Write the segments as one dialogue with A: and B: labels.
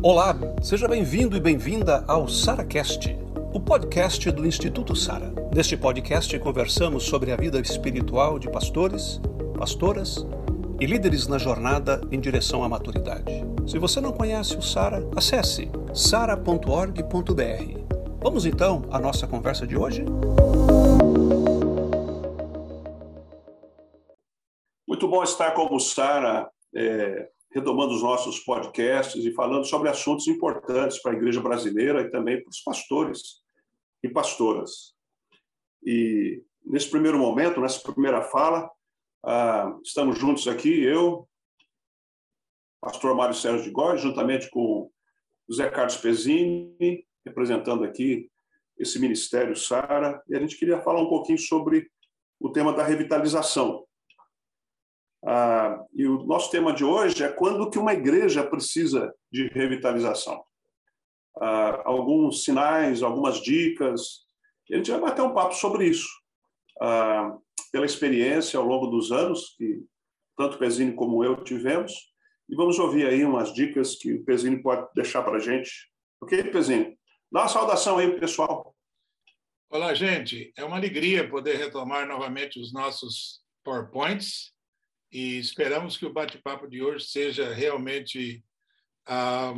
A: Olá, seja bem-vindo e bem-vinda ao SaraCast, o podcast do Instituto Sara. Neste podcast conversamos sobre a vida espiritual de pastores, pastoras e líderes na jornada em direção à maturidade. Se você não conhece o Sara, acesse sara.org.br. Vamos então à nossa conversa de hoje?
B: Muito bom estar com o Sara. É retomando os nossos podcasts e falando sobre assuntos importantes para a igreja brasileira e também para os pastores e pastoras. E nesse primeiro momento, nessa primeira fala, ah, estamos juntos aqui, eu, pastor Mário Sérgio de Góes, juntamente com José Carlos Pezzini, representando aqui esse ministério Sara, e a gente queria falar um pouquinho sobre o tema da revitalização. Ah, e o nosso tema de hoje é quando que uma igreja precisa de revitalização. Ah, alguns sinais, algumas dicas. A gente vai bater um papo sobre isso. Ah, pela experiência ao longo dos anos que tanto o Pezini como eu tivemos. E vamos ouvir aí umas dicas que o Pezini pode deixar para a gente. Ok, Pezini? Dá uma saudação aí, pessoal.
C: Olá, gente. É uma alegria poder retomar novamente os nossos PowerPoints e esperamos que o bate-papo de hoje seja realmente ah,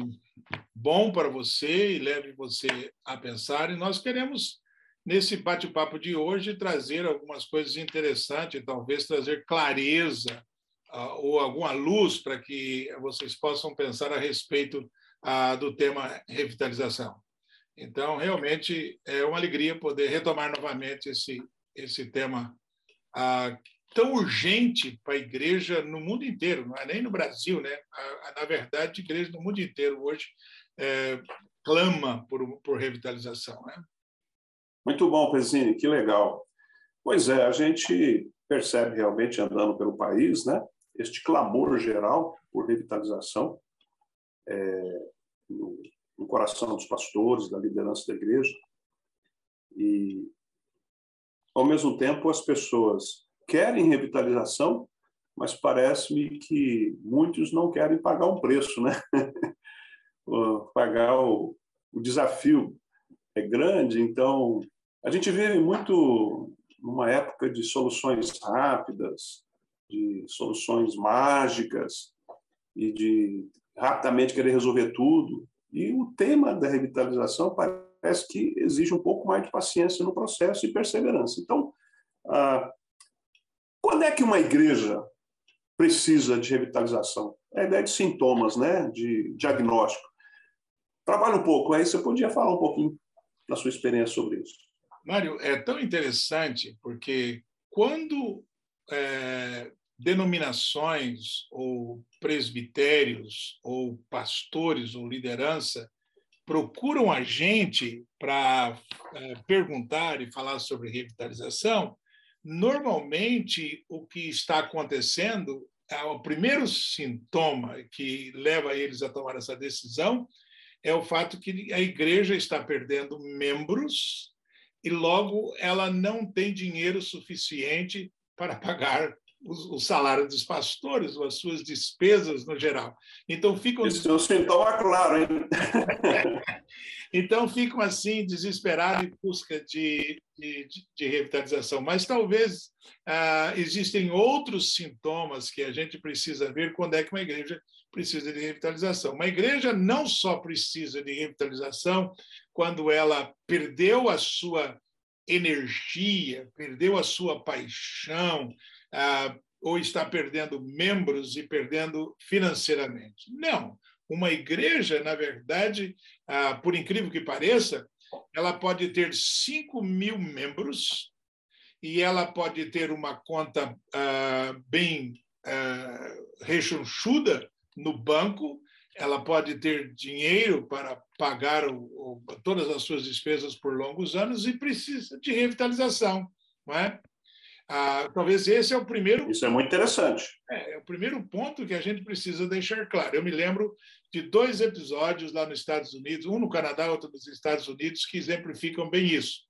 C: bom para você e leve você a pensar. E nós queremos, nesse bate-papo de hoje, trazer algumas coisas interessantes, talvez trazer clareza ah, ou alguma luz para que vocês possam pensar a respeito ah, do tema revitalização. Então, realmente, é uma alegria poder retomar novamente esse, esse tema tão urgente para a igreja no mundo inteiro, não é nem no Brasil, né? Na verdade, a igreja no mundo inteiro hoje é, clama por, por revitalização, né?
B: Muito bom, Pezzini, que legal. Pois é, a gente percebe realmente andando pelo país, né? Este clamor geral por revitalização é, no, no coração dos pastores, da liderança da igreja. E, ao mesmo tempo, as pessoas querem revitalização, mas parece-me que muitos não querem pagar um preço, né? pagar o, o desafio é grande, então a gente vive muito numa época de soluções rápidas, de soluções mágicas e de rapidamente querer resolver tudo. E o tema da revitalização parece que exige um pouco mais de paciência no processo e perseverança. Então, ah, quando é que uma igreja precisa de revitalização? É a ideia de sintomas, né? de diagnóstico. Trabalha um pouco, aí você podia falar um pouquinho da sua experiência sobre isso.
C: Mário, é tão interessante porque quando é, denominações ou presbitérios ou pastores ou liderança procuram a gente para é, perguntar e falar sobre revitalização, Normalmente, o que está acontecendo, é o primeiro sintoma que leva eles a tomar essa decisão é o fato que a igreja está perdendo membros e logo ela não tem dinheiro suficiente para pagar o, salário dos pastores ou as suas despesas no geral. Então ficam.
B: Isso é um sintoma claro, hein?
C: então ficam assim desesperados em busca de, de, de revitalização. Mas talvez ah, existem outros sintomas que a gente precisa ver quando é que uma igreja precisa de revitalização. Uma igreja não só precisa de revitalização quando ela perdeu a sua energia, perdeu a sua paixão, ah, ou está perdendo membros e perdendo financeiramente. Não. Uma igreja, na verdade, ah, por incrível que pareça, ela pode ter 5 mil membros e ela pode ter uma conta ah, bem ah, rechonchuda no banco, ela pode ter dinheiro para pagar o, o, todas as suas despesas por longos anos e precisa de revitalização, não é? Ah, talvez esse é o primeiro.
B: Isso é muito interessante.
C: É, é, o primeiro ponto que a gente precisa deixar claro. Eu me lembro de dois episódios lá nos Estados Unidos, um no Canadá, outro nos Estados Unidos, que exemplificam bem isso.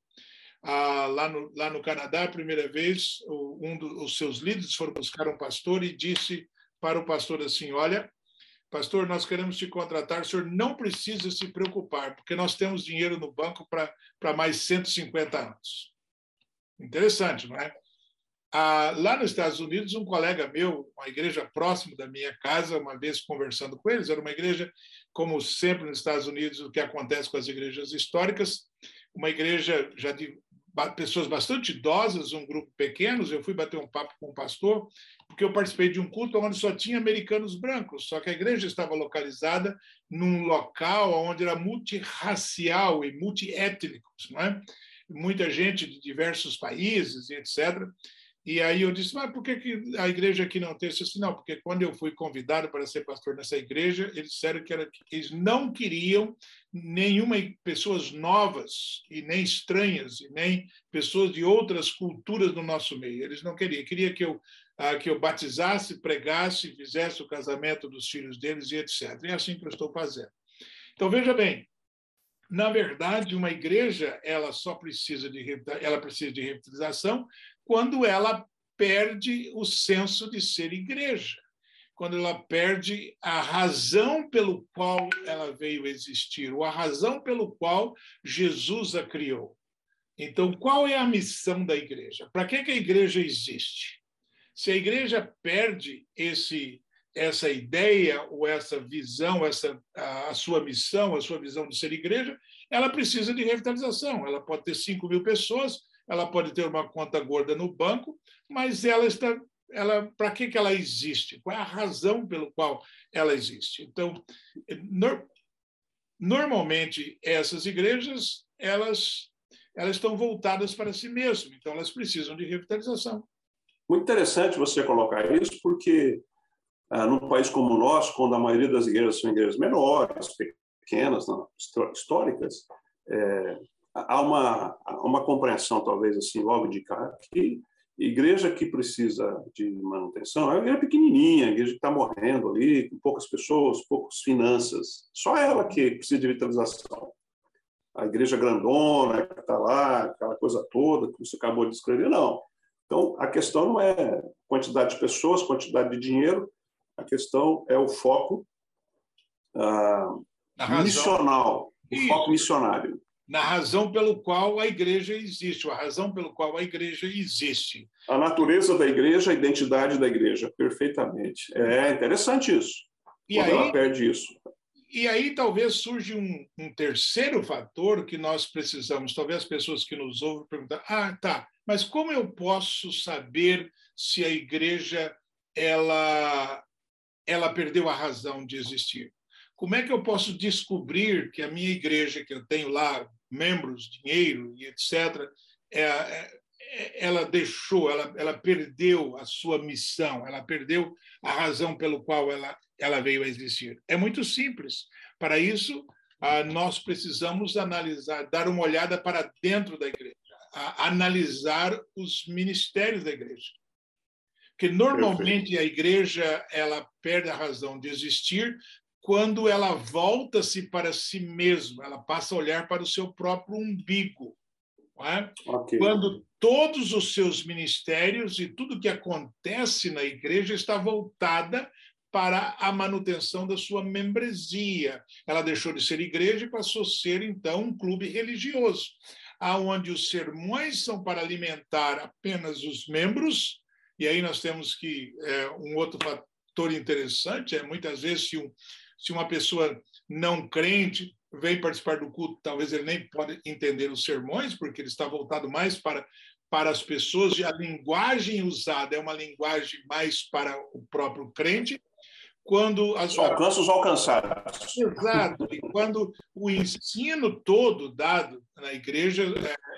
C: Ah, lá, no, lá no Canadá, a primeira vez, um dos seus líderes foram buscar um pastor e disse para o pastor assim: Olha, pastor, nós queremos te contratar, o senhor não precisa se preocupar, porque nós temos dinheiro no banco para mais 150 anos. Interessante, não é? Ah, lá nos Estados Unidos, um colega meu, uma igreja próxima da minha casa, uma vez conversando com eles, era uma igreja, como sempre nos Estados Unidos, o que acontece com as igrejas históricas, uma igreja já de pessoas bastante idosas, um grupo pequeno. Eu fui bater um papo com o pastor, porque eu participei de um culto onde só tinha americanos brancos, só que a igreja estava localizada num local onde era multirracial e multiétnico, não é? muita gente de diversos países etc. E aí eu disse, mas por que, que a igreja aqui não tem isso? Assim, não, porque quando eu fui convidado para ser pastor nessa igreja, eles disseram que, era, que eles não queriam nenhuma pessoas novas e nem estranhas e nem pessoas de outras culturas no nosso meio. Eles não queriam. Queria que eu ah, que eu batizasse, pregasse, fizesse o casamento dos filhos deles e etc. E é assim que eu estou fazendo. Então veja bem, na verdade, uma igreja ela só precisa de ela precisa de revitalização quando ela perde o senso de ser igreja, quando ela perde a razão pelo qual ela veio existir, ou a razão pelo qual Jesus a criou. Então, qual é a missão da igreja? Para que, que a igreja existe? Se a igreja perde esse essa ideia ou essa visão, essa a, sua missão, a sua visão de ser igreja, ela precisa de revitalização. Ela pode ter 5 mil pessoas, ela pode ter uma conta gorda no banco, mas ela está, ela, para que, que ela existe? Qual é a razão pelo qual ela existe? Então, no, normalmente essas igrejas elas elas estão voltadas para si mesmas, então elas precisam de revitalização.
B: Muito interessante você colocar isso, porque ah, num país como o nosso, quando a maioria das igrejas são igrejas menores, pequenas, não, históricas, é, há uma, uma compreensão, talvez assim, logo de cara, que igreja que precisa de manutenção é uma igreja pequenininha, a igreja que está morrendo ali, com poucas pessoas, poucas finanças. Só ela que precisa de vitalização. A igreja grandona, que está lá, aquela coisa toda que você acabou de descrever, não. Então, a questão não é quantidade de pessoas, quantidade de dinheiro, a questão é o foco ah, missional, o foco missionário
C: na razão pelo qual a igreja existe, a razão pelo qual a igreja existe.
B: A natureza da igreja, a identidade da igreja, perfeitamente. É interessante isso. E aí, ela perde isso.
C: E aí talvez surge um, um, terceiro fator que nós precisamos, talvez as pessoas que nos ouvem perguntar, ah, tá, mas como eu posso saber se a igreja ela ela perdeu a razão de existir? Como é que eu posso descobrir que a minha igreja, que eu tenho lá membros, dinheiro e etc., é, é, ela deixou, ela, ela perdeu a sua missão, ela perdeu a razão pelo qual ela, ela veio a existir. É muito simples. Para isso, ah, nós precisamos analisar, dar uma olhada para dentro da igreja, analisar os ministérios da igreja. Porque normalmente a igreja ela perde a razão de existir quando ela volta-se para si mesma, ela passa a olhar para o seu próprio umbigo. É? Okay. Quando todos os seus ministérios e tudo que acontece na igreja está voltada para a manutenção da sua membresia. Ela deixou de ser igreja e passou a ser, então, um clube religioso, aonde os sermões são para alimentar apenas os membros, e aí nós temos que, é, um outro fator interessante, é muitas vezes se um, se uma pessoa não crente vem participar do culto, talvez ele nem pode entender os sermões, porque ele está voltado mais para, para as pessoas, e a linguagem usada é uma linguagem mais para o próprio crente. Quando as...
B: Alcança os alcançados.
C: Exato. E quando o ensino todo dado na igreja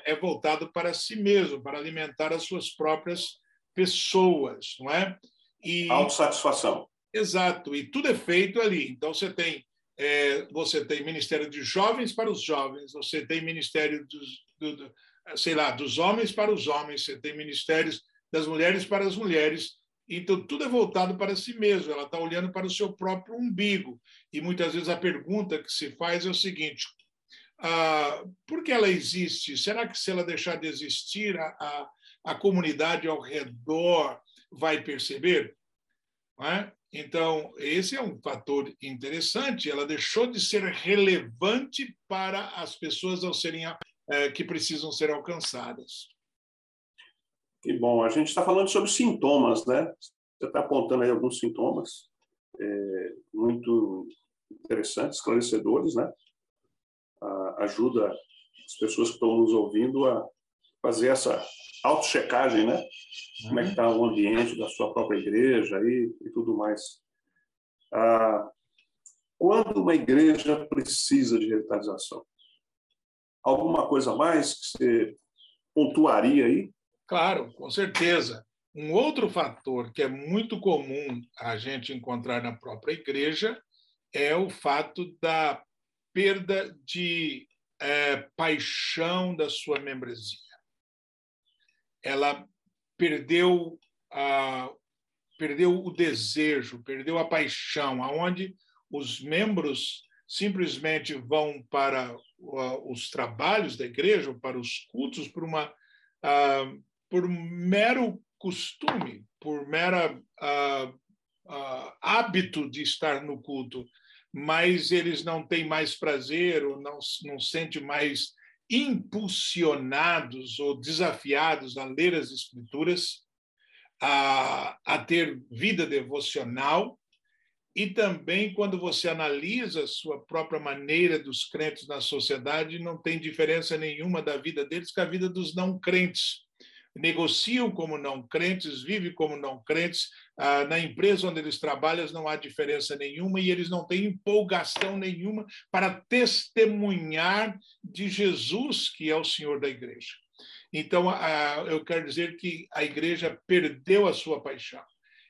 C: é, é voltado para si mesmo, para alimentar as suas próprias pessoas, não é?
B: E... Autossatisfação.
C: Exato, e tudo é feito ali. Então você tem é, você tem ministério de jovens para os jovens, você tem ministério dos, do, do, sei lá, dos homens para os homens, você tem ministérios das mulheres para as mulheres. Então tudo é voltado para si mesmo. Ela está olhando para o seu próprio umbigo. E muitas vezes a pergunta que se faz é o seguinte: ah, por que ela existe? Será que se ela deixar de existir, a, a, a comunidade ao redor vai perceber? É? Então, esse é um fator interessante. Ela deixou de ser relevante para as pessoas ao serem é, que precisam ser alcançadas.
B: Que bom. A gente está falando sobre sintomas, né? Você está apontando aí alguns sintomas é, muito interessantes, esclarecedores, né? A, ajuda as pessoas que estão nos ouvindo a fazer essa auto-checagem, né? Como é que está o ambiente da sua própria igreja e, e tudo mais. Ah, quando uma igreja precisa de revitalização? Alguma coisa mais que você pontuaria aí?
C: Claro, com certeza. Um outro fator que é muito comum a gente encontrar na própria igreja é o fato da perda de é, paixão da sua membresia. Ela perdeu a, perdeu o desejo, perdeu a paixão, aonde os membros simplesmente vão para os trabalhos da igreja, para os cultos, por uma uh, por mero costume, por mera uh, uh, hábito de estar no culto, mas eles não têm mais prazer ou não não sente mais impulsionados ou desafiados a ler as escrituras, a, a ter vida devocional e também quando você analisa a sua própria maneira dos crentes na sociedade, não tem diferença nenhuma da vida deles com a vida dos não crentes negociam como não crentes, vivem como não crentes. Ah, na empresa onde eles trabalham não há diferença nenhuma e eles não têm empolgação nenhuma para testemunhar de Jesus, que é o Senhor da igreja. Então, ah, eu quero dizer que a igreja perdeu a sua paixão.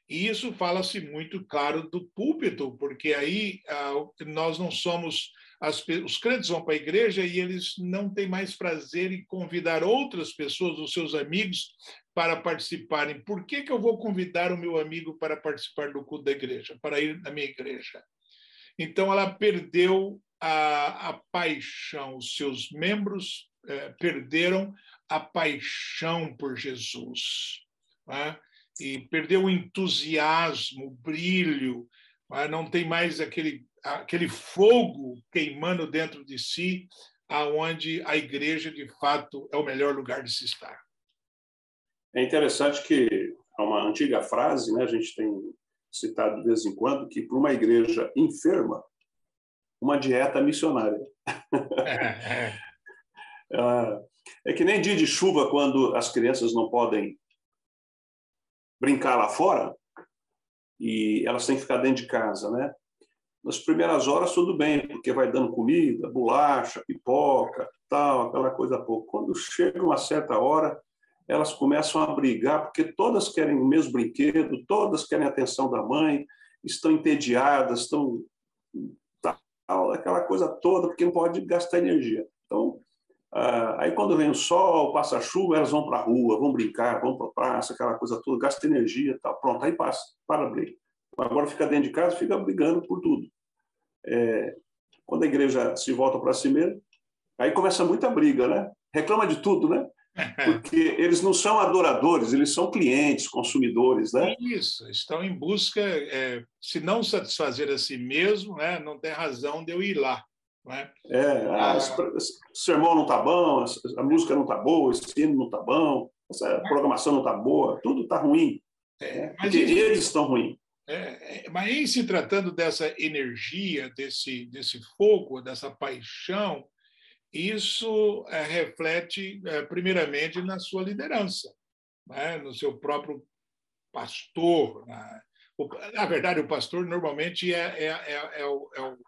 C: E isso fala-se muito claro do púlpito, porque aí ah, nós não somos as, os crentes vão para a igreja e eles não têm mais prazer em convidar outras pessoas, os seus amigos, para participarem. Por que, que eu vou convidar o meu amigo para participar do culto da igreja, para ir na minha igreja? Então, ela perdeu a, a paixão, os seus membros eh, perderam a paixão por Jesus. Né? E perdeu o entusiasmo, o brilho, né? não tem mais aquele aquele fogo queimando dentro de si, aonde a igreja de fato é o melhor lugar de se estar.
B: É interessante que há uma antiga frase, né, a gente tem citado de vez em quando, que para uma igreja enferma, uma dieta missionária. É, é. é que nem dia de chuva, quando as crianças não podem brincar lá fora e elas têm que ficar dentro de casa, né? nas primeiras horas tudo bem, porque vai dando comida, bolacha, pipoca, tal, aquela coisa pouco. Quando chega uma certa hora, elas começam a brigar, porque todas querem o mesmo brinquedo, todas querem a atenção da mãe, estão entediadas, estão aquela coisa toda, porque não pode gastar energia. Então, aí quando vem o sol, passa a chuva, elas vão para a rua, vão brincar, vão para a praça, aquela coisa toda, gasta energia, tal. Pronto, aí passa, para a briga. Agora fica dentro de casa, fica brigando por tudo. É, quando a igreja se volta para si mesmo, aí começa muita briga, né? Reclama de tudo, né? Porque eles não são adoradores, eles são clientes, consumidores, né?
C: Isso, estão em busca, é, se não satisfazer a si mesmo, né, não tem razão de eu ir lá.
B: Né? É, ah, o sermão não está bom, a música não está boa, esse hino não está bom, essa programação não está boa, tudo está ruim. É, né? Porque eles estão ruins.
C: É, é, mas em se tratando dessa energia, desse, desse fogo, dessa paixão, isso é, reflete, é, primeiramente, na sua liderança, né? no seu próprio pastor. Né? O, na verdade, o pastor normalmente é, é, é, é o, o,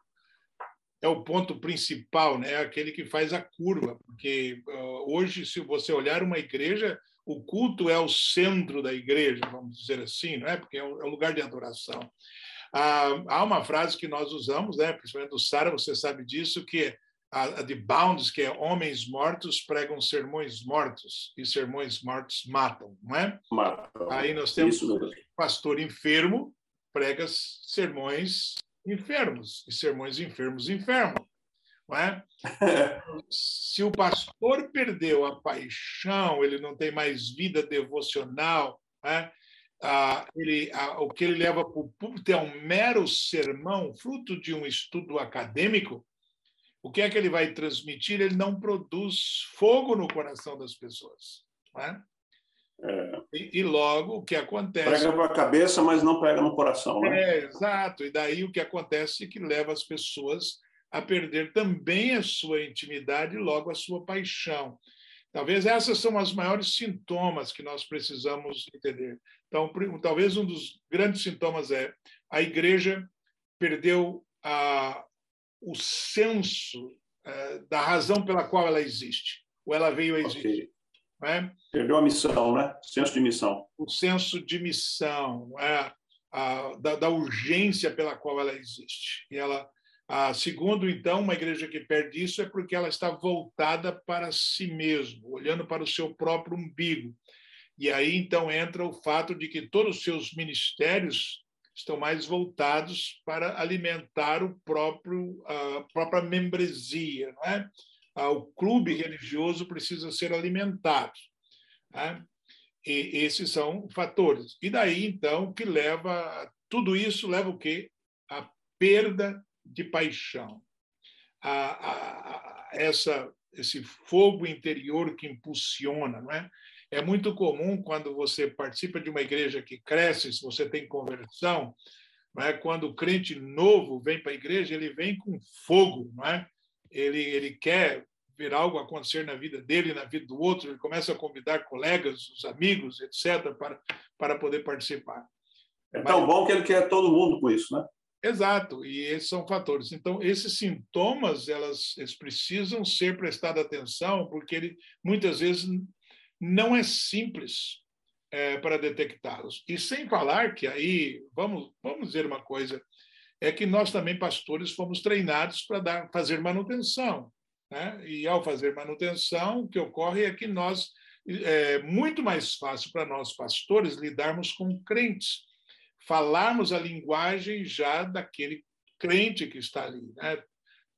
C: é, o, ponto principal, né? aquele que faz a curva, porque uh, hoje, se você olhar uma igreja, o culto é o centro da igreja, vamos dizer assim, não é? Porque é um, é lugar de adoração. Ah, há uma frase que nós usamos, né? principalmente do Sara, você sabe disso, que é a, de Bounds, que é homens mortos pregam sermões mortos e sermões mortos matam, não é? Matam. Aí nós temos o pastor enfermo prega sermões enfermos e sermões enfermos. Não é? Se o pastor perdeu a paixão, ele não tem mais vida devocional, é? ah, ele, ah, o que ele leva para o público é um mero sermão, fruto de um estudo acadêmico, o que é que ele vai transmitir? Ele não produz fogo no coração das pessoas. Né? É. E, e, logo o que acontece.
B: Prega para a cabeça, mas não pega no coração. Né?
C: É, exato. E daí o que acontece é que leva as pessoas a perder também a sua intimidade e logo a sua paixão. Talvez essas são as maiores sintomas que nós precisamos entender. Então, talvez um dos grandes sintomas é a igreja perdeu a, o senso é, da razão pela qual ela existe, ou ela veio a existir.
B: Okay. É? Perdeu a missão, né? Senso de missão.
C: O senso de missão, é? a, da, da, urgência pela qual ela existe. E ela, a, segundo, então, uma igreja que perde isso é porque ela está voltada para si mesma, olhando para o seu próprio umbigo. E aí, então, entra o fato de que todos os seus ministérios estão mais voltados para alimentar o próprio a própria membresia, não é? Ah, o clube religioso precisa ser alimentado. Né? E esses são fatores. E daí então que leva tudo isso leva o quê? A perda de paixão, a, a, a essa esse fogo interior que impulsiona, não é? É muito comum quando você participa de uma igreja que cresce, se você tem conversão, não é? quando o crente novo vem para a igreja, ele vem com fogo, não é? ele, ele quer ver algo acontecer na vida dele, na vida do outro, ele começa a convidar colegas, os amigos, etc., para, para poder participar.
B: É tão Mas, bom que ele quer todo mundo com isso, né?
C: Exato, e esses são fatores. Então, esses sintomas, elas, eles precisam ser prestados atenção, porque ele, muitas vezes não é simples é, para detectá-los. E sem falar que aí, vamos, vamos dizer uma coisa, é que nós também, pastores, fomos treinados para dar, fazer manutenção. Né? E ao fazer manutenção, o que ocorre é que nós, é muito mais fácil para nós, pastores, lidarmos com crentes, falarmos a linguagem já daquele crente que está ali, né?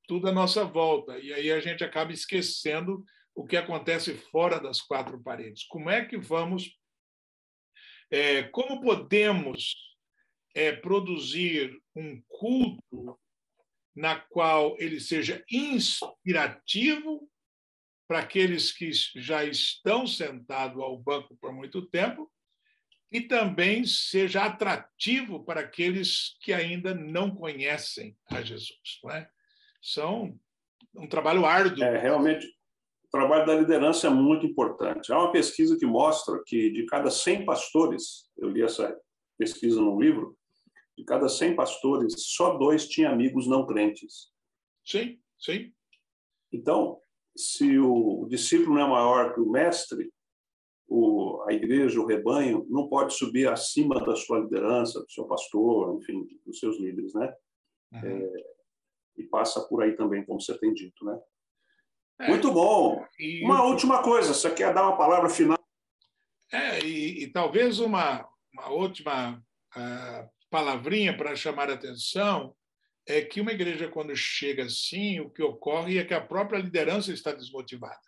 C: tudo à nossa volta. E aí a gente acaba esquecendo o que acontece fora das quatro paredes. Como é que vamos, é, como podemos é, produzir um culto na qual ele seja inspirativo para aqueles que já estão sentados ao banco por muito tempo e também seja atrativo para aqueles que ainda não conhecem a Jesus. Não é? São um trabalho árduo.
B: É, realmente, o trabalho da liderança é muito importante. Há uma pesquisa que mostra que de cada 100 pastores, eu li essa pesquisa no livro, de cada 100 pastores, só dois tinham amigos não crentes.
C: Sim, sim.
B: Então, se o discípulo não é maior que o mestre, o, a igreja, o rebanho, não pode subir acima da sua liderança, do seu pastor, enfim, dos seus líderes, né? Uhum. É, e passa por aí também, como você tem dito, né? É, Muito bom. E... Uma última coisa, você quer dar uma palavra final?
C: É, e, e talvez uma, uma última uh, palavrinha para chamar a atenção é que uma igreja, quando chega assim, o que ocorre é que a própria liderança está desmotivada.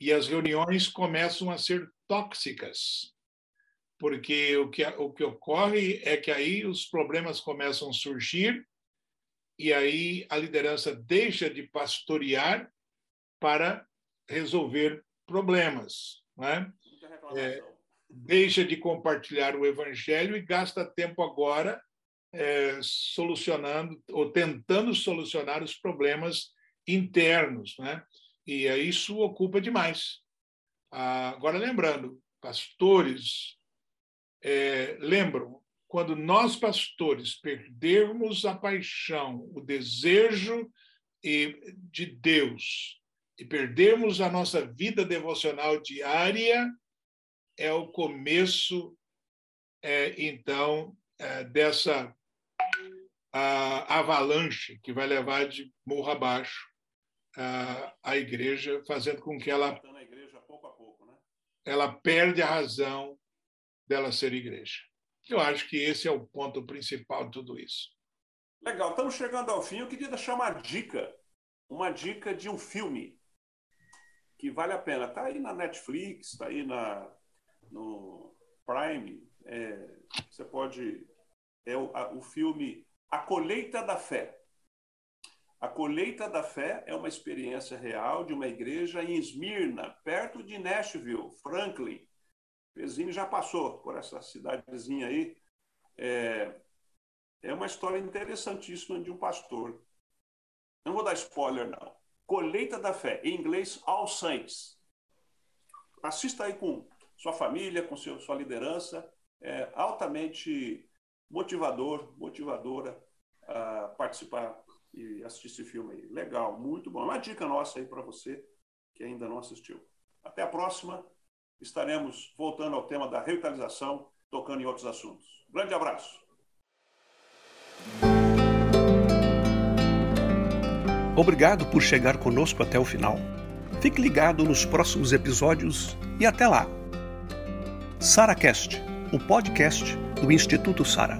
C: E as reuniões começam a ser tóxicas, porque o que, o que ocorre é que aí os problemas começam a surgir e aí a liderança deixa de pastorear para resolver problemas, né? É, deixa de compartilhar o evangelho e gasta tempo agora é, solucionando ou tentando solucionar os problemas internos, né? E isso ocupa demais. Ah, agora lembrando, pastores é, lembram quando nós, pastores, perdermos a paixão, o desejo de Deus e perdermos a nossa vida devocional diária, é o começo, é, então, é, dessa a, avalanche que vai levar de morro abaixo a, a igreja, fazendo com que ela, né? ela perde a razão dela ser igreja. Eu acho que esse é o ponto principal de tudo isso.
B: Legal, estamos chegando ao fim. Eu queria deixar uma dica, uma dica de um filme que vale a pena. Está aí na Netflix, está aí na, no Prime, é, você pode. É o, a, o filme A Colheita da Fé. A Colheita da Fé é uma experiência real de uma igreja em Esmirna, perto de Nashville, Franklin. Pezinho já passou por essa cidadezinha aí. É, é uma história interessantíssima de um pastor. Não vou dar spoiler, não. Colheita da Fé, em inglês, All Saints. Assista aí com sua família, com seu, sua liderança. É altamente motivador, motivadora a participar e assistir esse filme aí. Legal, muito bom. Uma dica nossa aí para você que ainda não assistiu. Até a próxima. Estaremos voltando ao tema da revitalização, tocando em outros assuntos. Grande abraço.
A: Obrigado por chegar conosco até o final. Fique ligado nos próximos episódios e até lá. SaraCast, o podcast do Instituto Sara.